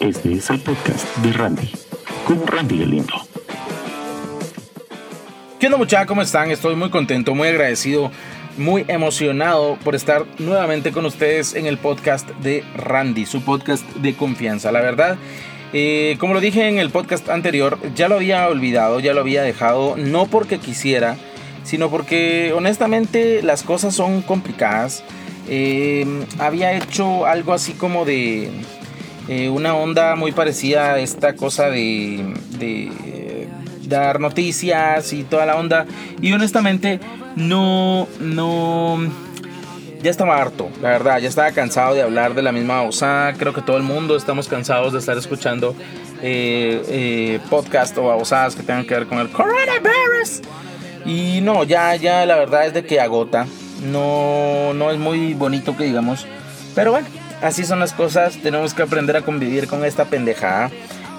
Este es el podcast de Randy, con Randy Galindo. ¿Qué onda muchachos? ¿Cómo están? Estoy muy contento, muy agradecido, muy emocionado por estar nuevamente con ustedes en el podcast de Randy, su podcast de confianza. La verdad, eh, como lo dije en el podcast anterior, ya lo había olvidado, ya lo había dejado, no porque quisiera, sino porque honestamente las cosas son complicadas. Eh, había hecho algo así como de eh, una onda muy parecida a esta cosa de, de dar noticias y toda la onda. Y honestamente no, no, ya estaba harto, la verdad, ya estaba cansado de hablar de la misma osada. Creo que todo el mundo estamos cansados de estar escuchando eh, eh, podcast o babosadas que tengan que ver con el coronavirus. Y no, ya, ya la verdad es de que agota. No, no es muy bonito que digamos. Pero bueno, así son las cosas. Tenemos que aprender a convivir con esta pendejada.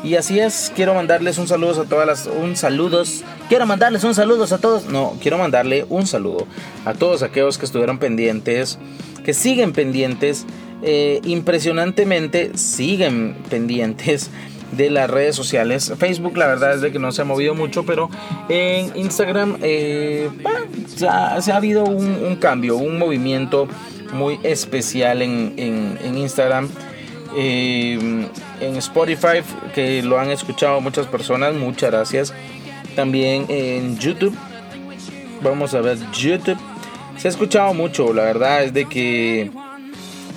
Y así es, quiero mandarles un saludo a todas las. Un saludos. Quiero mandarles un saludo a todos. No, quiero mandarle un saludo a todos aquellos que estuvieron pendientes. Que siguen pendientes. Eh, impresionantemente siguen pendientes de las redes sociales. Facebook, la verdad es de que no se ha movido mucho, pero en Instagram eh, se, ha, habido un, cambio, un movimiento muy especial en, en Instagram. Eh, en Spotify, que lo han escuchado muchas personas, muchas gracias. También en YouTube, vamos a ver YouTube. Se ha escuchado mucho, la verdad es de que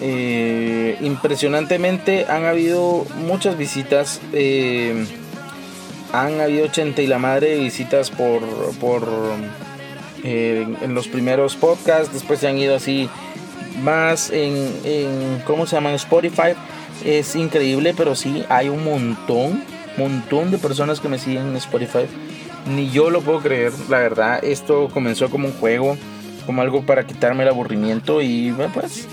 eh, impresionantemente han habido muchas visitas. Eh, han habido 80 y la madre de visitas por, por en los primeros podcasts. Después se han ido así más en, en ¿cómo se llama? Spotify es increíble, pero sí, hay un montón, montón de personas que me siguen en Spotify. Ni yo lo puedo creer, la verdad. Esto comenzó como un juego, como algo para quitarme el aburrimiento y pues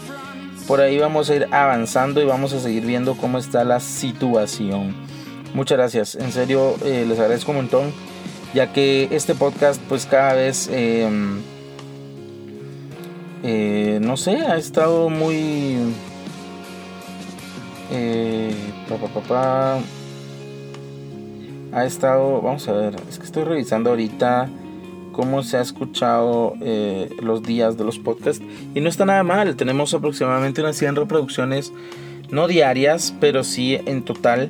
por ahí vamos a ir avanzando y vamos a seguir viendo cómo está la situación. Muchas gracias, en serio eh, les agradezco un montón, ya que este podcast pues cada vez, em, eh, no sé, ha estado muy eh, ha estado, vamos a ver, es que estoy revisando ahorita cómo se ha escuchado eh, los días de los podcasts y no está nada mal, tenemos aproximadamente unas 100 reproducciones, no diarias, pero sí en total.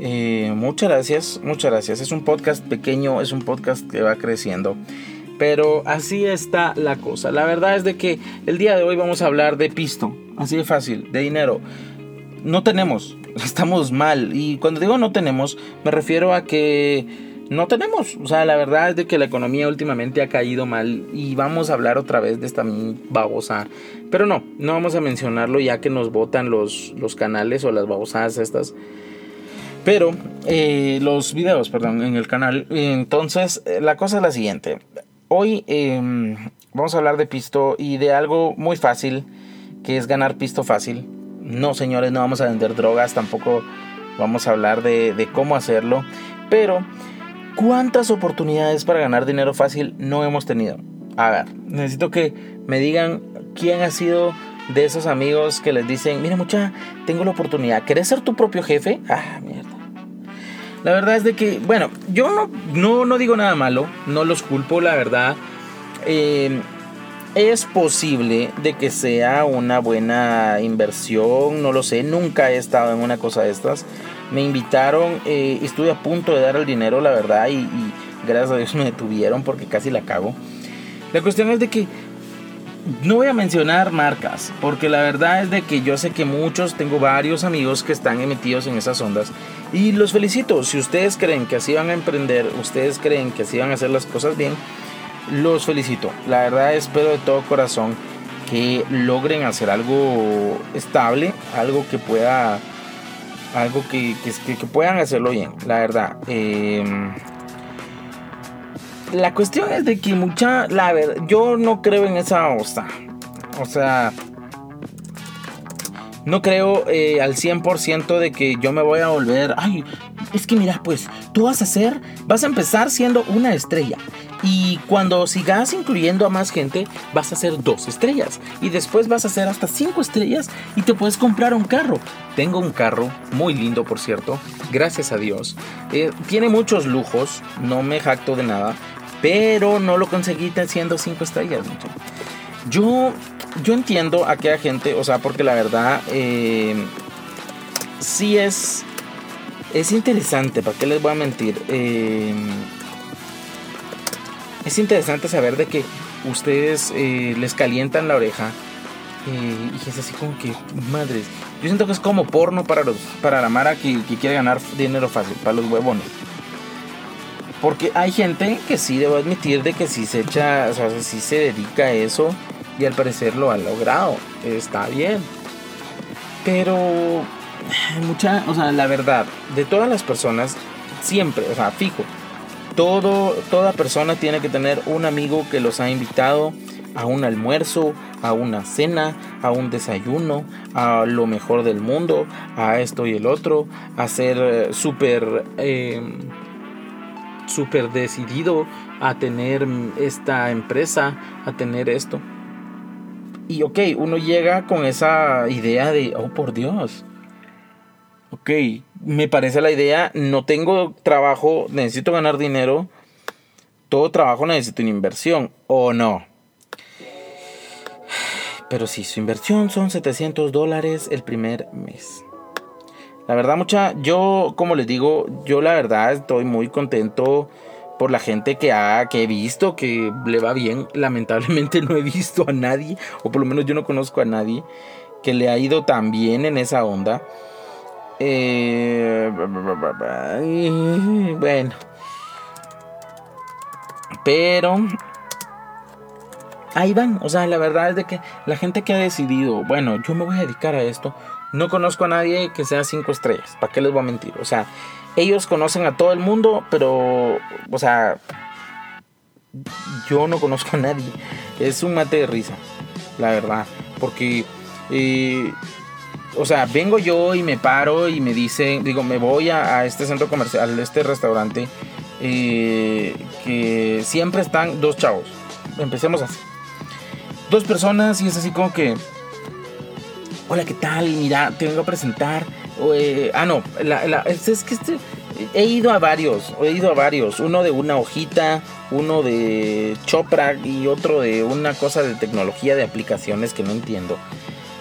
Eh, muchas gracias, muchas gracias. Es un podcast pequeño, es un podcast que va creciendo. Pero así está la cosa. La verdad es de que el día de hoy vamos a hablar de pisto. Así de fácil, de dinero no tenemos, estamos mal. Y cuando digo no tenemos, me refiero a que no tenemos. O sea, la verdad es de que la economía últimamente ha caído mal y vamos a hablar otra vez de esta babosa. Pero no, no vamos a mencionarlo ya que nos votan los, los canales o las babosadas estas. Pero eh, los videos, perdón, en el canal. Entonces, eh, la cosa es la siguiente. Hoy em, vamos a hablar de pisto y de algo muy fácil, que es ganar pisto fácil. No, señores, no vamos a vender drogas, tampoco vamos a hablar de, cómo hacerlo. Pero, ¿cuántas oportunidades para ganar dinero fácil no hemos tenido? A ver, necesito que me digan quién ha sido de esos amigos que les dicen, mira mucha, tengo la oportunidad, ¿querés ser tu propio jefe? Ah, mierda. La verdad es de que, bueno, yo no, no, no digo nada malo, no los culpo, la verdad. Eh, es posible de que sea una buena inversión, no lo sé, nunca he estado en una cosa de estas. Me invitaron, eh, estuve a punto de dar el dinero, la verdad, y, gracias a Dios me detuvieron porque casi la cago. La cuestión es de que no voy a mencionar marcas, porque la verdad es de que yo sé que muchos, tengo varios amigos que están emitidos en esas ondas y los felicito. Si ustedes creen que así van a emprender, ustedes creen que así van a hacer las cosas bien, los felicito. La verdad espero de todo corazón que logren hacer algo estable, algo que pueda, algo que, que, puedan hacerlo bien, la verdad. Em, la cuestión es de que mucha, la verdad, yo no creo en esa osa. O sea, no creo eh, al 100% de que yo me voy a volver, ay, es que mira, pues tú vas a ser, vas a empezar siendo una estrella Y cuando sigas incluyendo a más gente, vas a hacer dos estrellas. Y después vas a hacer hasta cinco estrellas y te puedes comprar un carro. Tengo un carro, muy lindo por cierto, gracias a Dios. Eh, tiene muchos lujos, no me jacto de nada, pero no lo conseguí haciendo cinco estrellas. Yo, yo entiendo a aquella gente, o sea, porque la verdad, eh, sí es, es interesante, ¿para qué les voy a mentir? Eh, es interesante saber de que ustedes eh, les calientan la oreja eh, y es así como que, madres, yo siento que es como porno para, los, para la Mara que, quiere ganar dinero fácil, para los huevones. Porque hay gente que sí debo admitir de que sí se echa, o sea, sí se dedica a eso y al parecer lo ha logrado. Está bien. Pero mucha, o sea, la verdad, de todas las personas, siempre, o sea, fijo, todo, toda persona tiene que tener un amigo que los ha invitado a un almuerzo, a una cena, a un desayuno, a lo mejor del mundo, a esto y el otro, a ser eh, súper em, súper decidido a tener esta empresa, a tener esto. Y ok, uno llega con esa idea de, oh por Dios, ok, me parece la idea, no tengo trabajo, necesito ganar dinero, todo trabajo necesita una inversión, ¿o no? Pero si su inversión son 700 dólares el primer mes. La verdad, mucha, yo como les digo, yo la verdad estoy muy contento por la gente que, ha, que he visto que le va bien. Lamentablemente no he visto a nadie, o por lo menos yo no conozco a nadie, que le ha ido tan bien en esa onda. Eh, bueno. Pero ahí van. O sea, la verdad es de que la gente que ha decidido, bueno, yo me voy a dedicar a esto, no conozco a nadie que sea cinco estrellas. ¿Para qué les voy a mentir? O sea, ellos conocen a todo el mundo, pero, o sea, yo no conozco a nadie. Es un mate de risa, la verdad. Porque eh, o sea, vengo yo y me paro y me dicen, digo, me voy a, este centro comercial, a este restaurante, eh, que siempre están dos chavos. Empecemos así. Dos personas y es así como que, hola, ¿qué tal? Mira, te vengo a presentar. Eh, ah, no, es, que este, he ido a varios, he ido a varios. Uno de una hojita, uno de Chopra y otro de una cosa de tecnología de aplicaciones que no entiendo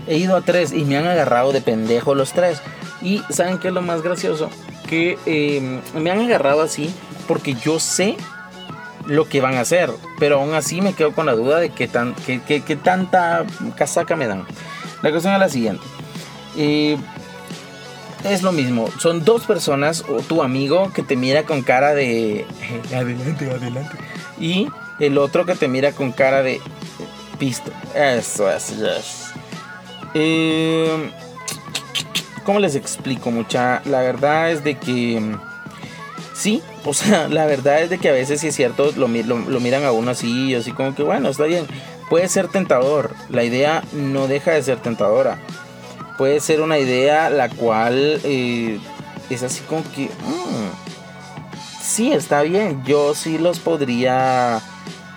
he ido a tres y me han agarrado de pendejo los tres. Y ¿saben qué es lo más gracioso? Que em, me han agarrado así porque yo sé lo que van a hacer. Pero aún así me quedo con la duda de qué, tan, tanta casaca me dan. La cuestión es la siguiente. Eh, es lo mismo. Son dos personas o tu amigo que te mira con cara de... adelante, adelante. Y el otro que te mira con cara de... Pisto. Eso es, yes. Eh, ¿Cómo les explico, mucha? La verdad es de que... Sí, o sea, la verdad es de que a veces sí es cierto, lo, miran a uno así, así como que bueno, está bien. Puede ser tentador, la idea no deja de ser tentadora. Puede ser una idea la cual eh, es así como que... Mm, sí, está bien, yo sí los podría...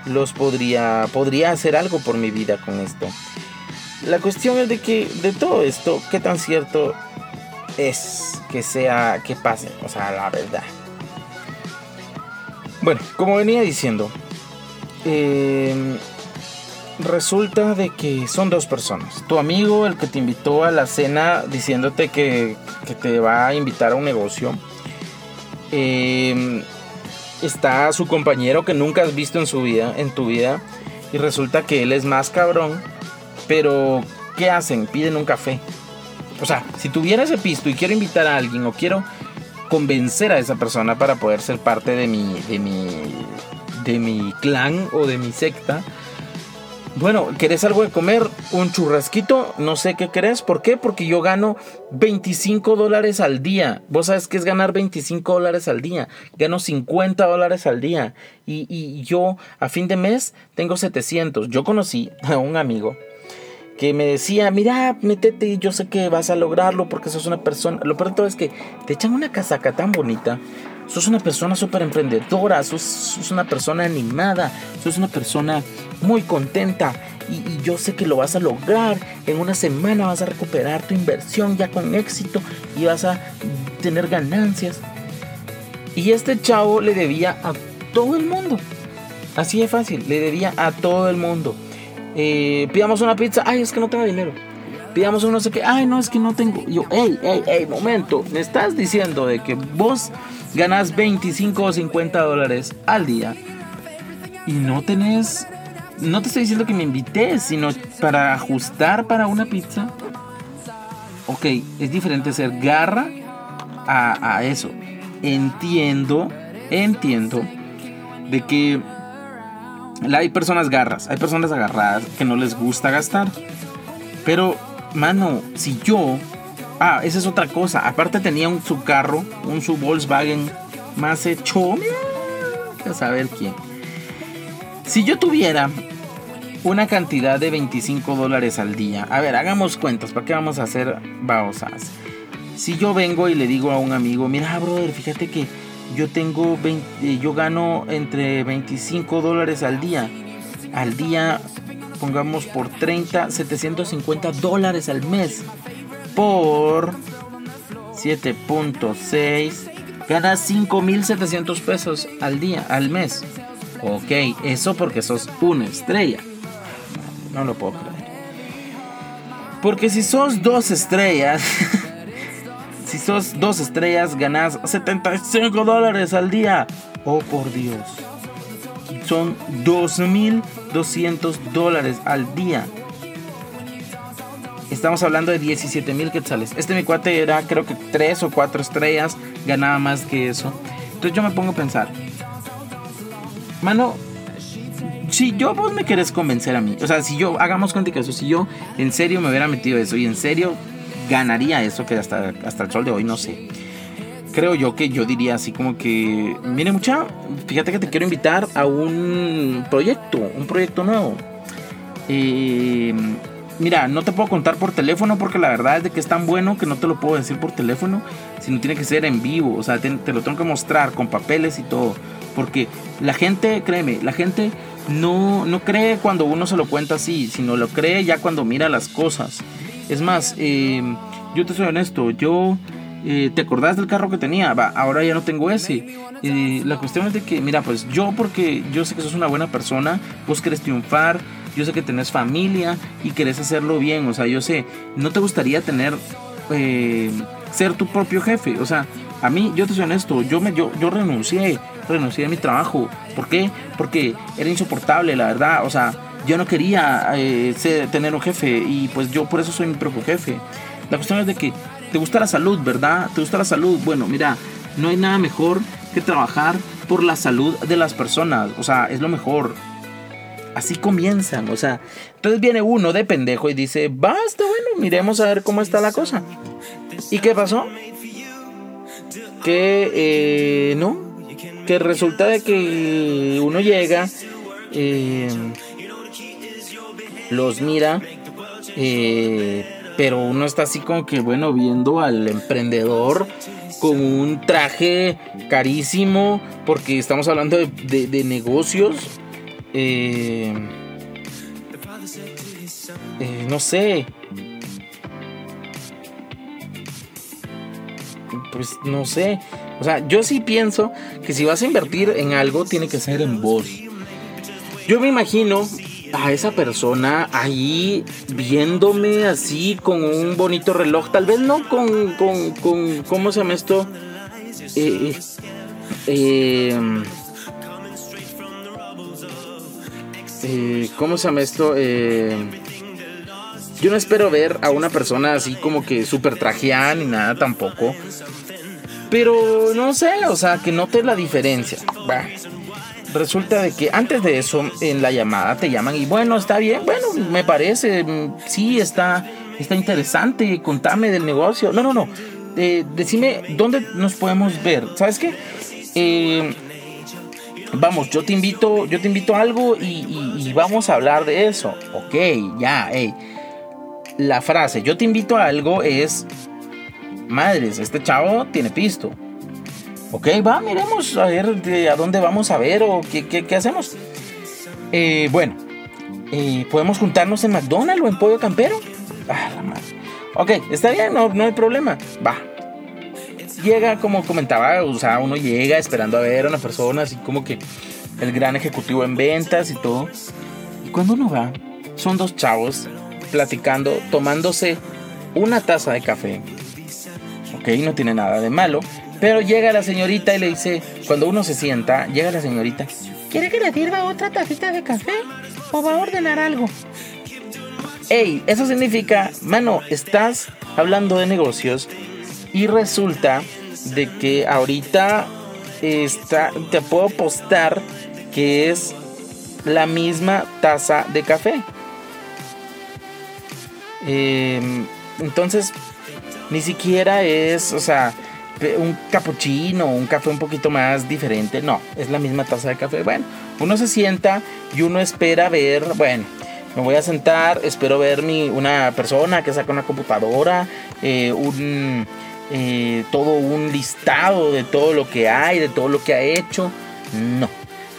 Los podría... Podría hacer algo por mi vida con esto. La cuestión es de que de todo esto, qué tan cierto es que sea, que pase, o sea, la verdad. Bueno, como venía diciendo, em, resulta de que son dos personas. Tu amigo, el que te invitó a la cena diciéndote que, te va a invitar a un negocio. Em, está su compañero que nunca has visto en su vida, en tu vida. Y resulta que él es más cabrón pero, ¿qué hacen? Piden un café. O sea, si tuviera ese pisto y quiero invitar a alguien o quiero convencer a esa persona para poder ser parte de mi, de mi, de mi clan o de mi secta, bueno, ¿querés algo de comer? Un churrasquito, no sé qué querés. ¿Por qué? Porque yo gano 25 dólares al día. Vos sabes qué es ganar 25 dólares al día. Gano 50 dólares al día. Y, y yo a fin de mes tengo 700. Yo conocí a un amigo que me decía, mira, métete, yo sé que vas a lograrlo porque sos una persona. Lo peor es que te echan una casaca tan bonita, sos una persona súper emprendedora, sos, sos, una persona animada, sos una persona muy contenta y, y, yo sé que lo vas a lograr. En una semana vas a recuperar tu inversión ya con éxito y vas a tener ganancias. Y este chavo le debía a todo el mundo. Así de fácil, le debía a todo el mundo. Eh, pidamos una pizza, ay, es que no tengo dinero. Pidamos un no sé qué, ay, no, es que no tengo. Yo, hey, hey, hey, momento, me estás diciendo de que vos ganas 25 o 50 dólares al día y no tenés. No te estoy diciendo que me invites, sino para ajustar para una pizza. Ok, es diferente ser garra a, a eso. Entiendo, entiendo de que hay personas garras, hay personas agarradas que no les gusta gastar. Pero, mano, si yo... Ah, esa es otra cosa. Aparte tenía un su carro, un su Volkswagen más hecho... A saber quién. Si yo tuviera una cantidad de 25 dólares al día. A ver, hagamos cuentas. ¿Para qué vamos a hacer baosas? Si yo vengo y le digo a un amigo, mira, brother, fíjate que yo tengo 20, yo gano entre 25 dólares al día. Al día, pongamos por 30, 750 dólares al mes. Por 7.6, gana 5.700 pesos al día, al mes. Ok, eso porque sos una estrella. No lo puedo creer. Porque si sos dos estrellas... Sos dos estrellas, ganas 75 dólares al día. Oh, por Dios. Son 2.200 dólares al día. Estamos hablando de 17 mil quetzales. Este mi cuate era creo que 3 o 4 estrellas. Ganaba más que eso. Entonces yo me pongo a pensar. Mano, si yo vos me querés convencer a mí. O sea, si yo, hagamos cuenta que eso. Si yo en serio me hubiera metido eso y en serio ganaría eso que hasta, hasta el sol de hoy no sé. Creo yo que yo diría así como que, mire mucha, fíjate que te quiero invitar a un proyecto, un proyecto nuevo. Eh, mira, no te puedo contar por teléfono porque la verdad es de que es tan bueno que no te lo puedo decir por teléfono, sino tiene que ser en vivo, o sea, te, te lo tengo que mostrar con papeles y todo. Porque la gente, créeme, la gente no, no cree cuando uno se lo cuenta así, sino lo cree ya cuando mira las cosas. Es más, eh, yo te soy honesto, yo... Eh, ¿Te acordás del carro que tenía? Va, ahora ya no tengo ese. Eh, la cuestión es de que, mira, pues yo porque yo sé que sos una buena persona, vos querés triunfar, yo sé que tenés familia y querés hacerlo bien, o sea, yo sé, no te gustaría tener, ser tu propio jefe, o sea, a mí, yo te soy honesto, yo, me, yo, yo renuncié, renuncié a mi trabajo, ¿por qué? Porque era insoportable, la verdad, o sea, yo no quería eh, tener un jefe y pues yo por eso soy mi propio jefe. La cuestión es de que te gusta la salud, ¿verdad? ¿Te gusta la salud? Bueno, mira, no hay nada mejor que trabajar por la salud de las personas. O sea, es lo mejor. Así comienzan, o sea, entonces viene uno de pendejo y dice, basta, bueno, miremos a ver cómo está la cosa. ¿Y qué pasó? Que eh, no, que resulta de que uno llega, eh, los mira, eh, pero uno está así como que, bueno, viendo al emprendedor con un traje carísimo, porque estamos hablando de, negocios. Eh, eh, no sé. Pues no sé. O sea, yo sí pienso que si vas a invertir en algo, tiene que ser en vos. Yo me imagino a esa persona ahí viéndome así con un bonito reloj, tal vez no con, con, con ¿cómo se llama esto? Eh, eh, eh, ¿Cómo se llama esto? yo no espero ver a una persona así como que súper trajeada ni nada tampoco. Pero no sé, o sea, que note la diferencia resulta de que antes de eso, en la llamada te llaman y bueno, está bien, bueno, me parece, mm, sí, está, está interesante, contame del negocio. No, no, no. Eh, decime dónde nos podemos ver. ¿Sabes qué? Eh, vamos, yo te invito, yo te invito a algo y, vamos a hablar de eso. Ok, ya, hey. La frase, yo te invito a algo es, madres, este chavo tiene pisto. Ok, va, miremos a ver a dónde vamos a ver o qué, qué, qué hacemos. Eh, bueno, eh, podemos juntarnos en McDonald's o en Pollo Campero. Ah, la madre. Ok, está bien, no, no hay problema. Va. Llega, como comentaba, o sea, uno llega esperando a ver a una persona, así como que el gran ejecutivo en ventas y todo. Y cuando uno va, son dos chavos platicando, tomándose una taza de café. Ok, no tiene nada de malo. Pero llega la señorita y le dice, cuando uno se sienta, llega la señorita, ¿quiere que le sirva otra tacita de café? ¿O va a ordenar algo? Ey, eso significa, mano, estás hablando de negocios y resulta de que ahorita está, te puedo postar que es la misma taza de café. Em, entonces, ni siquiera es, o sea, un cappuccino, un café un poquito más diferente. No, es la misma taza de café. Bueno, uno se sienta y uno espera ver, bueno, me voy a sentar, espero ver mi, una persona que saca una computadora, eh, un, eh, todo un listado de todo lo que hay, de todo lo que ha hecho. No,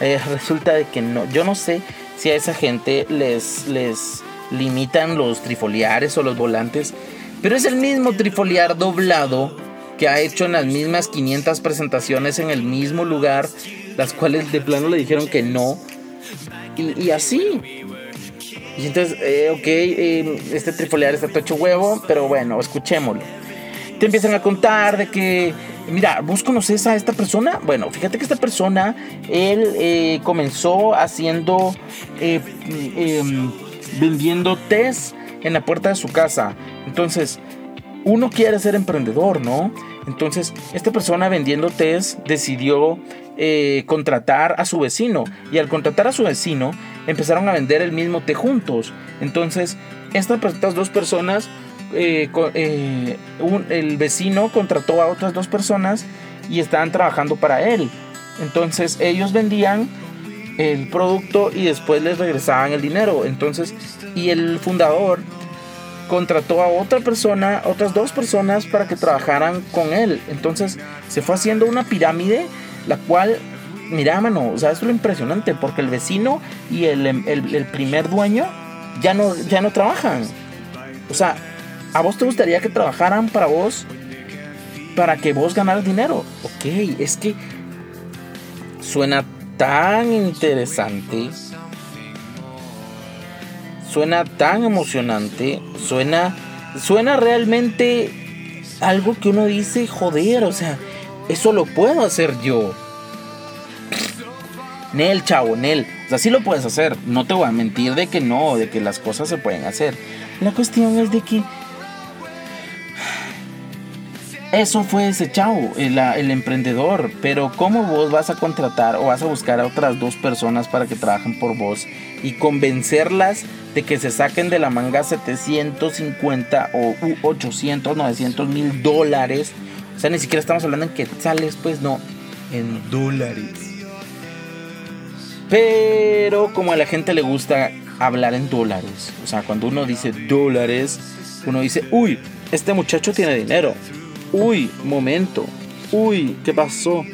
eh, resulta de que no. Yo no sé si a esa gente les, les limitan los trifoliares o los volantes, pero es el mismo trifoliar doblado que ha hecho en las mismas 500 presentaciones en el mismo lugar, las cuales de plano le dijeron que no. Y, así. Y entonces, eh, ok, eh, este trifoliar está hecho huevo, pero bueno, escuchémoslo. Te empiezan a contar de que, mira, ¿vos conoces a esta persona? Bueno, fíjate que esta persona, él eh, comenzó haciendo, em, vendiendo test en la puerta de su casa. Entonces, uno quiere ser emprendedor, ¿no? Entonces, esta persona vendiendo test decidió eh, contratar a su vecino. Y al contratar a su vecino, empezaron a vender el mismo té juntos. Entonces, estas, dos personas, eh, eh, el vecino contrató a otras dos personas y estaban trabajando para él. Entonces, ellos vendían el producto y después les regresaban el dinero. Entonces, y el fundador contrató a otra persona, otras dos personas para que trabajaran con él. Entonces se fue haciendo una pirámide, la cual, mira, mano, o sea, es lo impresionante, porque el vecino y el, primer dueño ya no, ya no trabajan. O sea, ¿a vos te gustaría que trabajaran para vos? Para que vos ganaras dinero. Ok, es que suena tan interesante suena tan emocionante, suena, suena realmente algo que uno dice, joder, o sea, eso lo puedo hacer yo. Nel, chavo, Nel, o sea, sí lo puedes hacer, no te voy a mentir de que no, de que las cosas se pueden hacer. La cuestión es de que eso fue ese chavo, el, el, emprendedor. Pero ¿cómo vos vas a contratar o vas a buscar a otras dos personas para que trabajen por vos y convencerlas de que se saquen de la manga 750 o 800, 900 mil dólares? O sea, ni siquiera estamos hablando en quetzales, pues no, en dólares. Pero como a la gente le gusta hablar en dólares, o sea, cuando uno dice dólares, uno dice, uy, este muchacho tiene dinero uy, momento, uy, ¿qué pasó?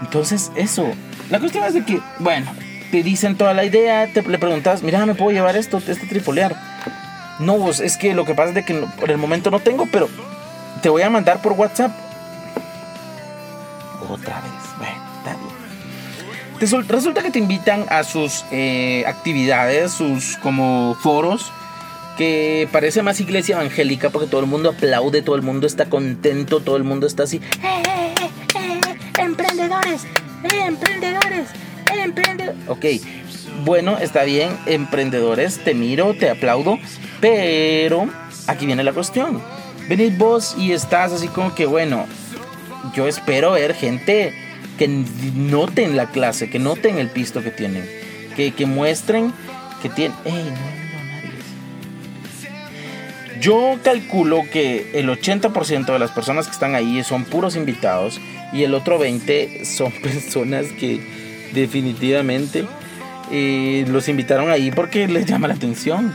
Entonces, eso. La cuestión es de que, bueno, te dicen toda la idea, te le preguntas, mira, ¿me puedo llevar esto, este tripolear? No, vos, es que lo que pasa es de que por el momento no tengo, pero te voy a mandar por WhatsApp. Otra vez, bueno, está bien. resulta que te invitan a sus eh, actividades, sus como foros que parece más iglesia evangélica porque todo el mundo aplaude, todo el mundo está contento, todo el mundo está así. ¡Eh, eh, eh, eh emprendedores! ¡Eh, emprendedores! ¡Eh, emprendedores! Ok, bueno, está bien, emprendedores, te miro, te aplaudo, pero aquí viene la cuestión. Venís vos y estás así como que, bueno, yo espero ver gente que noten la clase, que noten el pisto que tienen, que, que muestren que tienen... Yo calculo que el 80% de las personas que están ahí son puros invitados y el otro 20% son personas que definitivamente eh, los invitaron ahí porque les llama la atención.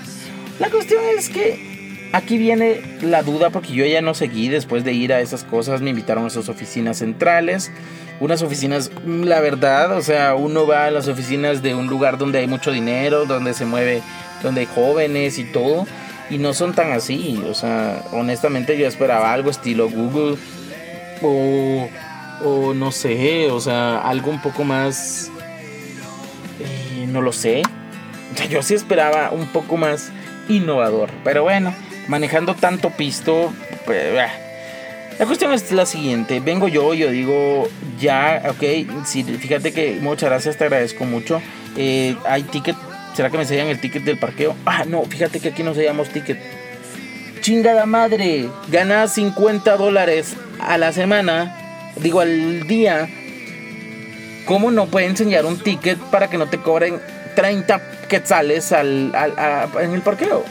La cuestión es que aquí viene la duda porque yo ya no seguí después de ir a esas cosas, me invitaron a esas oficinas centrales, unas oficinas, la verdad, o sea, uno va a las oficinas de un lugar donde hay mucho dinero, donde se mueve, donde hay jóvenes y todo, y no son tan así, o sea, honestamente yo esperaba algo estilo Google o, o no sé, o sea, algo un poco más, eh, no lo sé, o sea, yo sí esperaba un poco más innovador, pero bueno, manejando tanto pisto, pues, la cuestión es la siguiente, vengo yo, yo digo, ya, ok, sí, fíjate que muchas gracias, te agradezco mucho. Eh, hay ticket, ¿será que me sellan el ticket del parqueo? Ah, no, fíjate que aquí no sellamos ticket. Chingada madre, ganas 50 dólares a la semana, digo al día. ¿Cómo no puede enseñar un ticket para que no te cobren 30 quetzales al, en el parqueo?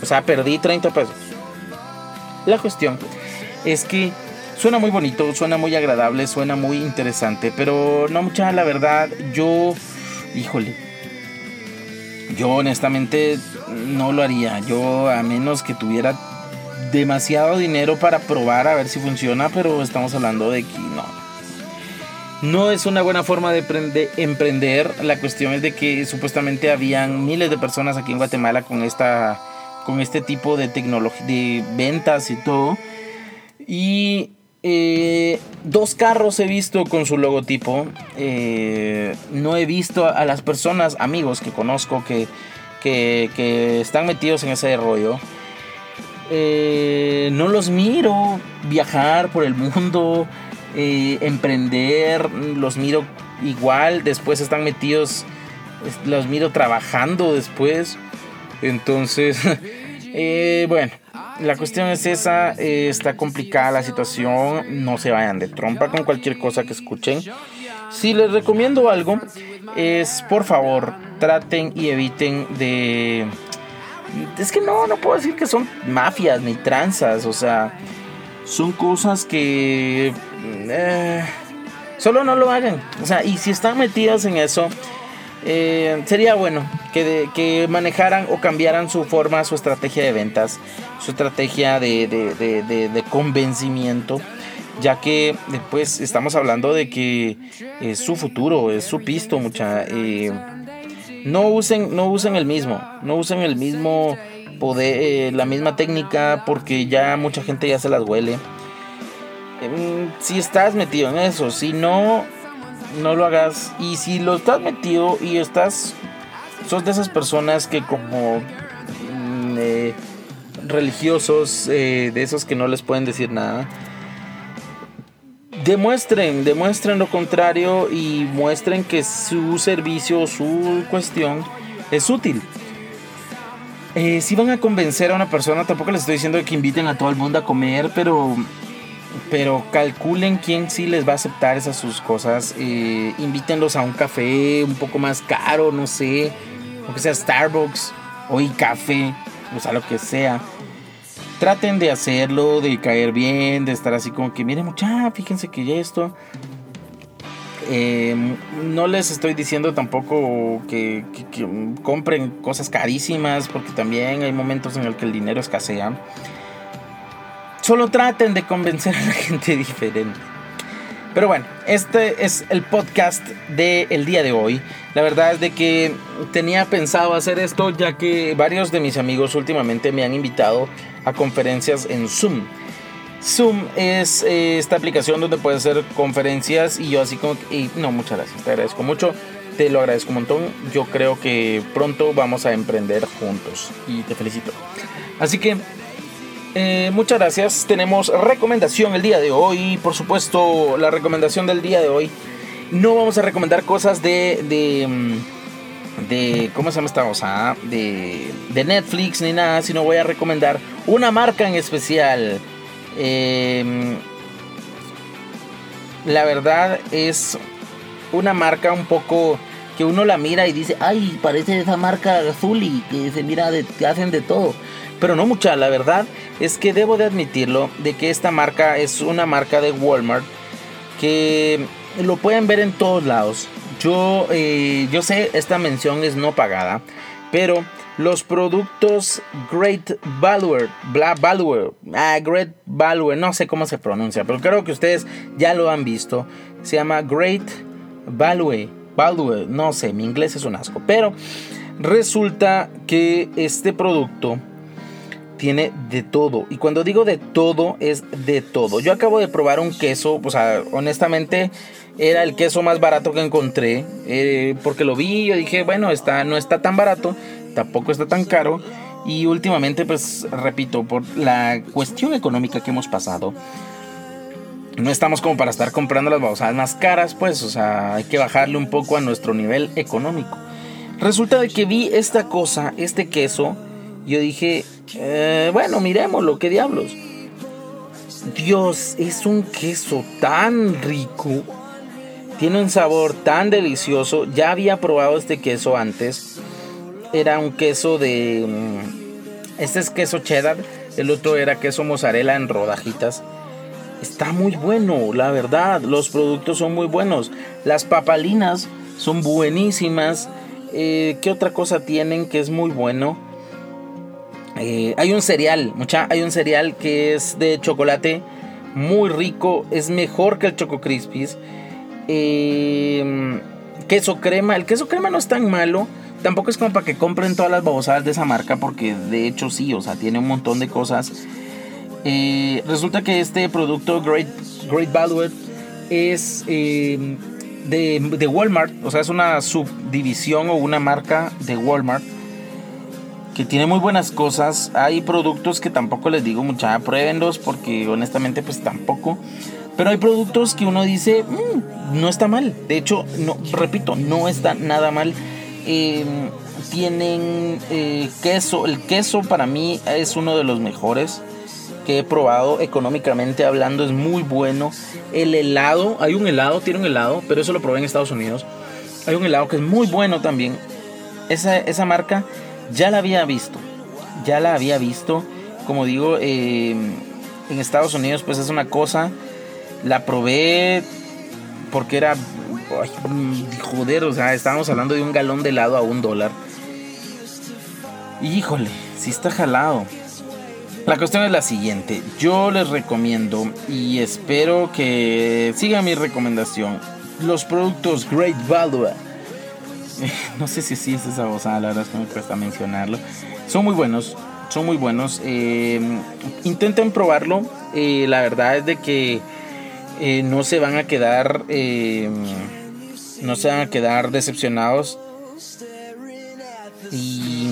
O sea, perdí 30 pesos. La cuestión es que suena muy bonito, suena muy agradable, suena muy interesante, pero no mucha, la verdad, yo, híjole, yo honestamente no lo haría. Yo a menos que tuviera demasiado dinero para probar a ver si funciona, pero estamos hablando de que no. No es una buena forma de emprender. La cuestión es de que supuestamente habían miles de personas aquí en Guatemala con esta con este tipo de tecnología, de ventas y todo. Y eh, dos carros he visto con su logotipo. Eh, no he visto a las personas, amigos que conozco que, que, están metidos en ese rollo. Eh, no los miro viajar por el mundo, emprender, los miro igual, después están metidos, los miro trabajando después. Entonces, eh, bueno, la cuestión es esa, eh, está complicada la situación, no se vayan de trompa con cualquier cosa que escuchen. Si les recomiendo algo, es por favor, traten y eviten de... Es que no, no puedo decir que son mafias ni tranzas, o sea, son cosas que... Eh, solo no lo hagan. O sea, y si están metidas en eso, eh, sería bueno que, que, manejaran o cambiaran su forma, su estrategia de ventas, su estrategia de, convencimiento, ya que después estamos hablando de que es su futuro, es su pisto, mucha. Eh, no usen, no usen el mismo, no usen el mismo poder, eh, la misma técnica, porque ya mucha gente ya se las huele. Em, si estás metido en eso, si no, no lo hagas. Y si lo estás metido y estás, sos de esas personas que como mm, eh, religiosos, eh, de esos que no les pueden decir nada, demuestren, demuestren lo contrario y muestren que su servicio, su cuestión es útil. Eh, si van a convencer a una persona, tampoco les estoy diciendo que inviten a todo el mundo a comer, pero pero calculen quién sí les va a aceptar esas sus cosas. Eh, invítenlos a un café un poco más caro, no sé, aunque sea Starbucks o café, o sea, lo que sea. Traten de hacerlo, de caer bien, de estar así como que, miren, mucha, fíjense que ya esto. Em, no les estoy diciendo tampoco que, que compren cosas carísimas, porque también hay momentos en el que el dinero escasea. Solo traten de convencer a la gente diferente. Pero bueno, este es el podcast del día de hoy. La verdad es de que tenía pensado hacer esto ya que varios de mis amigos últimamente me han invitado a conferencias en Zoom. Zoom es eh, esta aplicación donde puedes hacer conferencias y yo así como... Y no, muchas gracias, te agradezco mucho, te lo agradezco un montón. Yo creo que pronto vamos a emprender juntos y te felicito. Así que eh, muchas gracias. Tenemos recomendación el día de hoy. Por supuesto, la recomendación del día de hoy. No vamos a recomendar cosas de. de, mm, de ¿Cómo se llama esta cosa? De, de Netflix ni nada, sino voy a recomendar una marca en especial. Em, la verdad es una marca un poco que uno la mira y dice, ay, parece esa marca y que se mira, de, que hacen de todo. Pero no mucha, la verdad es que debo de admitirlo, de que esta marca es una marca de Walmart que lo pueden ver en todos lados. Yo, eh, yo sé, esta mención es no pagada, pero los productos Great Value, bla, Value, ah, Great Value, no sé cómo se pronuncia, pero creo que ustedes ya lo han visto. Se llama Great Value, Value, no sé, mi inglés es un asco, pero resulta que este producto tiene de todo. Y cuando digo de todo, es de todo. Yo acabo de probar un queso, o sea, honestamente era el queso más barato que encontré. Eh, porque lo vi y yo dije, bueno, está, no está tan barato tampoco está tan caro. Y últimamente, pues repito, por la cuestión económica que hemos pasado, no estamos como para estar comprando las babosadas más caras, pues, o sea, hay que bajarle un poco a nuestro nivel económico. Resulta de que vi esta cosa, este queso, yo dije, eh, bueno, miremoslo, qué diablos. Dios, es un queso tan rico, tiene un sabor tan delicioso. Ya había probado este queso antes era un queso de... Mm, este es queso cheddar, el otro era queso mozzarella en rodajitas. Está muy bueno, la verdad, los productos son muy buenos. Las papalinas son buenísimas. Eh, ¿Qué otra cosa tienen que es muy bueno? Eh, hay un cereal, mucha, hay un cereal que es de chocolate muy rico, es mejor que el Choco Crispies. Eh, queso crema, el queso crema no es tan malo tampoco es como para que compren todas las babosadas de esa marca, porque de hecho sí, o sea, tiene un montón de cosas. Eh, resulta que este producto Great, Great Value es eh, de, Walmart, o sea, es una subdivisión o una marca de Walmart que tiene muy buenas cosas. Hay productos que tampoco les digo mucha, pruébenlos porque honestamente pues tampoco. Pero hay productos que uno dice, mm, no está mal. De hecho, no, repito, no está nada mal. Em, tienen eh, queso. El queso para mí es uno de los mejores que he probado económicamente hablando. Es muy bueno. El helado, hay un helado, tiene un helado, pero eso lo probé en Estados Unidos. Hay un helado que es muy bueno también. Esa, esa marca ya la había visto. Ya la había visto. Como digo, em, en Estados Unidos pues es una cosa. La probé porque era joder, o sea, estábamos hablando de un galón de helado a un dólar. Híjole, si está jalado. La cuestión es la siguiente. Yo les recomiendo y espero que sigan mi recomendación. Los productos Great Value. No sé si sí es esa voz, la verdad es que me cuesta mencionarlo. Son muy buenos, son muy buenos. Eh, intenten probarlo. Eh, la verdad es de que eh, no se van a quedar eh, no se van a quedar decepcionados y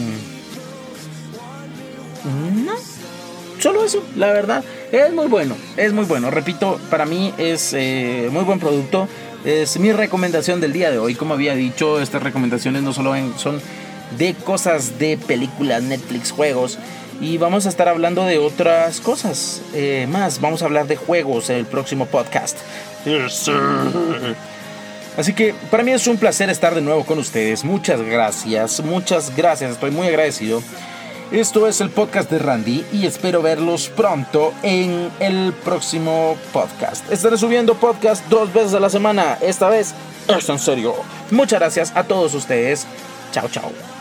no solo eso la verdad es muy bueno es muy bueno repito para mí es eh, muy buen producto es mi recomendación del día de hoy como había dicho estas recomendaciones no solo son de cosas de películas Netflix juegos y vamos a estar hablando de otras cosas eh, más. Vamos a hablar de juegos en el próximo podcast. Así que para mí es un placer estar de nuevo con ustedes. Muchas gracias, muchas gracias. Estoy muy agradecido. Esto es el podcast de Randy y espero verlos pronto en el próximo podcast. Estaré subiendo podcast dos veces a la semana. Esta vez es en serio. Muchas gracias a todos ustedes. Chao, chao.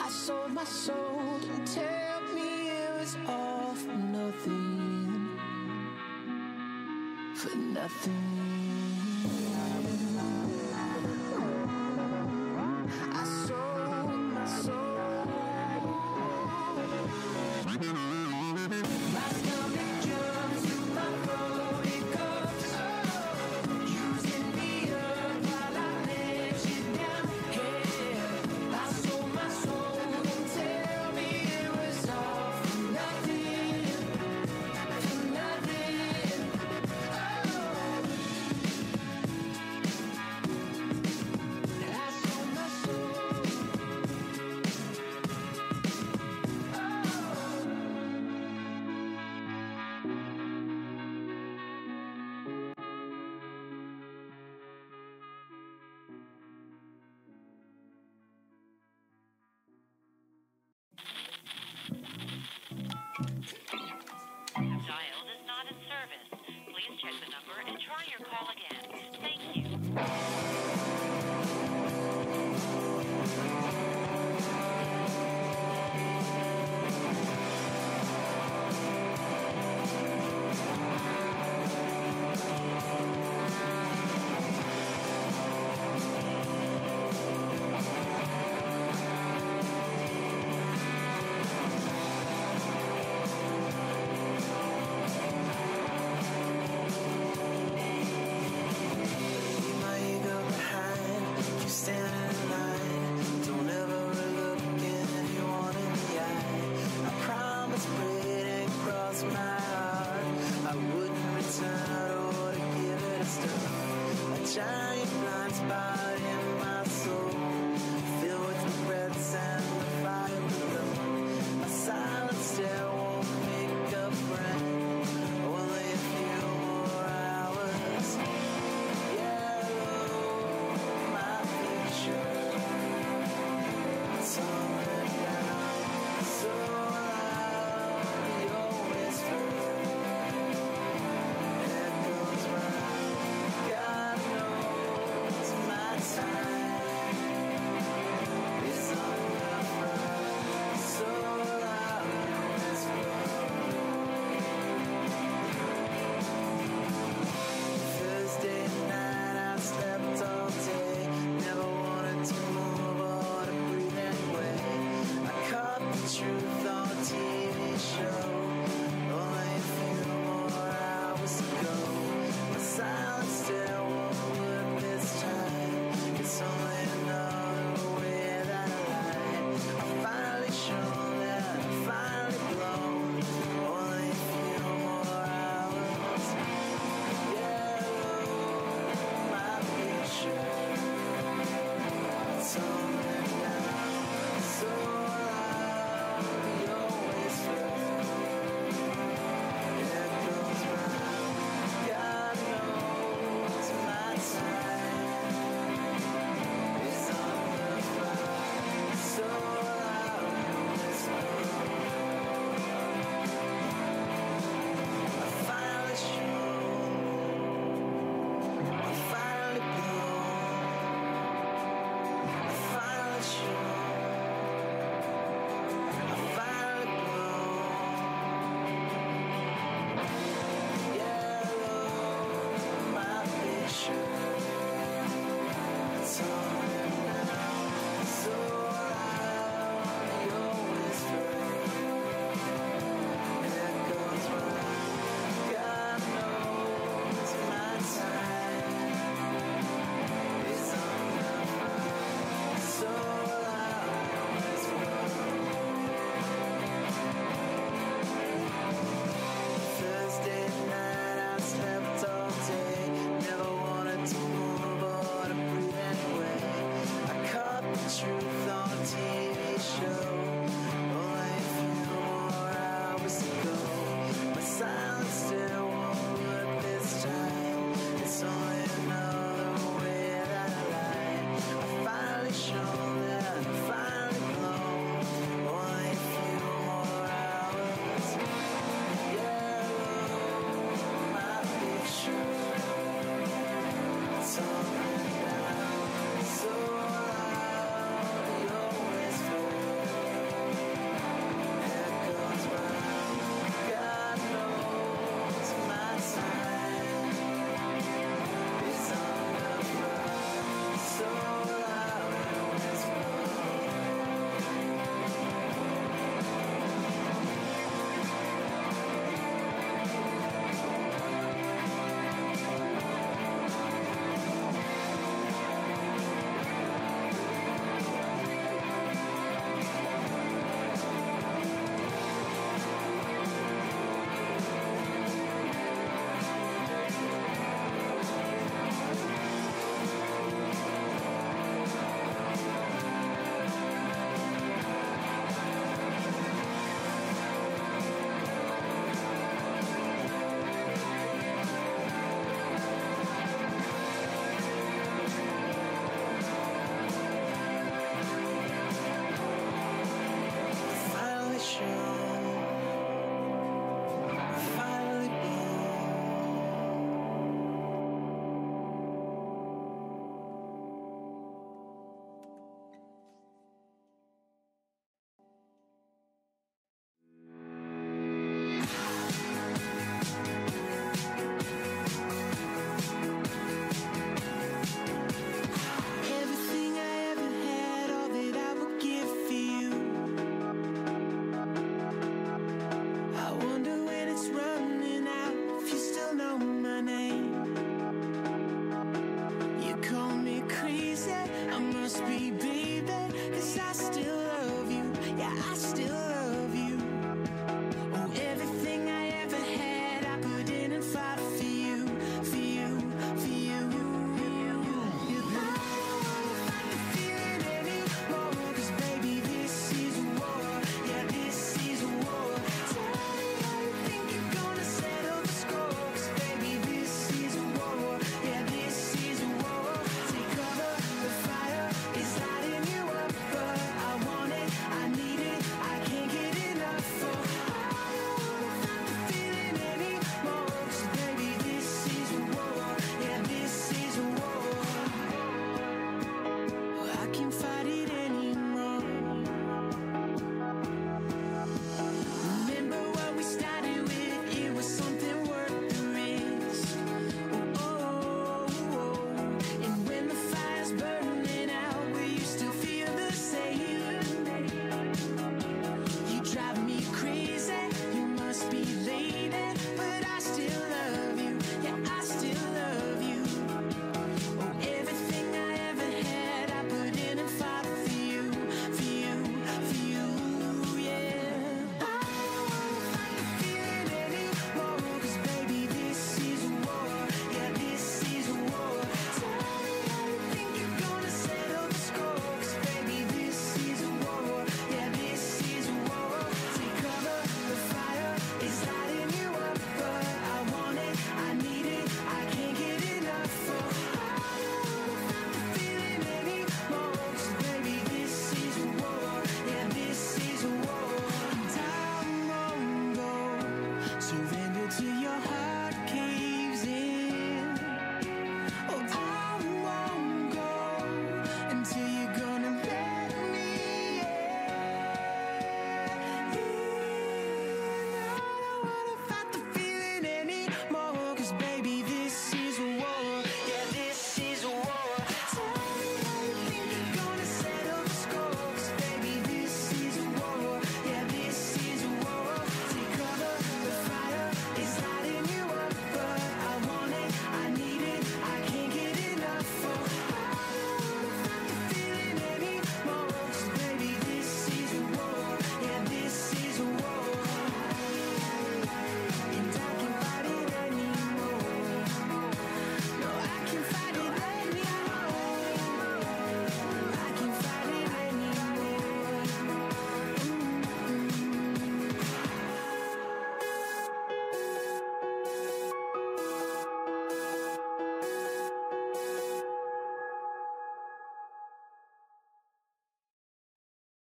I sold my soul and tell me it was all for nothing. For nothing.